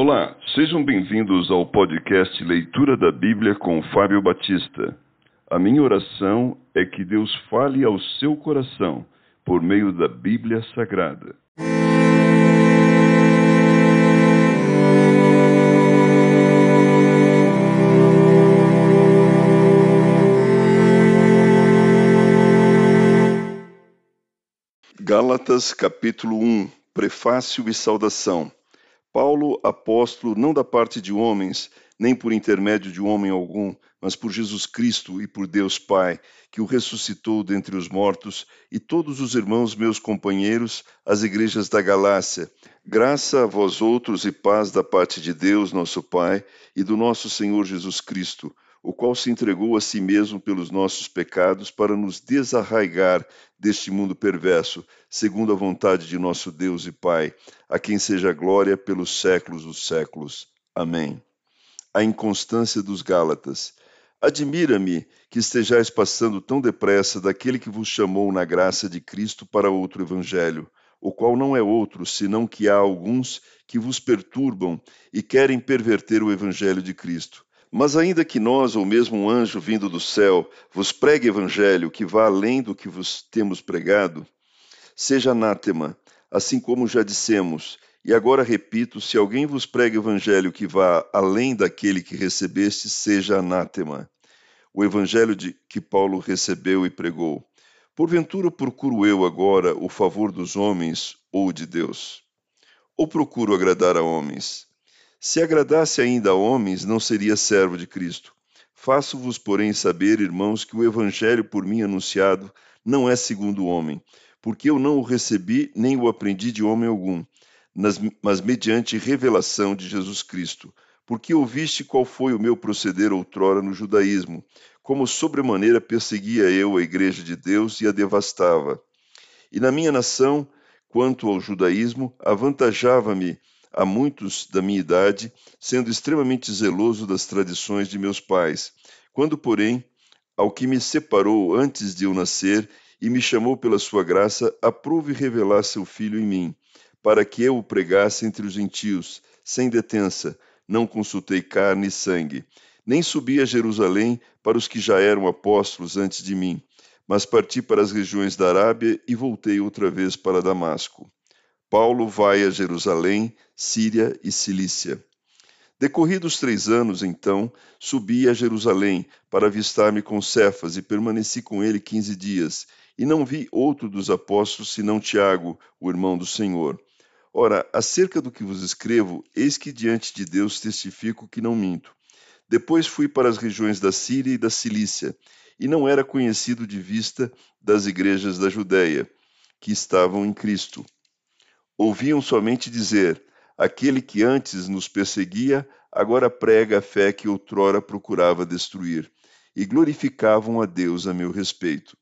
Olá, sejam bem-vindos ao podcast Leitura da Bíblia com Fábio Batista. A minha oração é que Deus fale ao seu coração por meio da Bíblia Sagrada. Gálatas capítulo 1 Prefácio e saudação Paulo, apóstolo, não da parte de homens, nem por intermédio de homem algum, mas por Jesus Cristo e por Deus Pai, que o ressuscitou dentre os mortos, e todos os irmãos meus companheiros, as igrejas da Galácia. Graça a vós outros e paz da parte de Deus, nosso Pai, e do nosso Senhor Jesus Cristo o qual se entregou a si mesmo pelos nossos pecados para nos desarraigar deste mundo perverso, segundo a vontade de nosso Deus e Pai, a quem seja glória pelos séculos dos séculos. Amém. A inconstância dos Gálatas. Admira-me que estejais passando tão depressa daquele que vos chamou na graça de Cristo para outro evangelho, o qual não é outro, senão que há alguns que vos perturbam e querem perverter o evangelho de Cristo. Mas ainda que nós, ou mesmo um anjo vindo do céu, vos pregue evangelho que vá além do que vos temos pregado, seja anátema, assim como já dissemos, e agora repito: se alguém vos prega evangelho que vá além daquele que recebeste, seja anátema. O evangelho de, que Paulo recebeu e pregou. Porventura procuro eu agora o favor dos homens ou de Deus? Ou procuro agradar a homens? Se agradasse ainda a homens, não seria servo de Cristo. Faço-vos, porém, saber, irmãos, que o evangelho por mim anunciado não é segundo o homem, porque eu não o recebi nem o aprendi de homem algum, mas mediante revelação de Jesus Cristo. Porque ouviste qual foi o meu proceder outrora no judaísmo, como sobremaneira perseguia eu a igreja de Deus e a devastava. E na minha nação, quanto ao judaísmo, avantajava-me a muitos da minha idade, sendo extremamente zeloso das tradições de meus pais. Quando, porém, ao que me separou antes de eu nascer e me chamou pela sua graça, aprove revelar seu filho em mim, para que eu o pregasse entre os gentios, sem detença, não consultei carne e sangue, nem subi a Jerusalém para os que já eram apóstolos antes de mim, mas parti para as regiões da Arábia e voltei outra vez para Damasco. Paulo vai a Jerusalém, Síria e Cilícia. Decorridos três anos, então, subi a Jerusalém para avistar-me com Cefas e permaneci com ele quinze dias, e não vi outro dos apóstolos senão Tiago, o irmão do Senhor. Ora, acerca do que vos escrevo, eis que diante de Deus testifico que não minto. Depois fui para as regiões da Síria e da Cilícia, e não era conhecido de vista das igrejas da Judéia, que estavam em Cristo ouviam somente dizer: Aquele que antes nos perseguia, agora prega a fé que outrora procurava destruir, e glorificavam a Deus a meu respeito.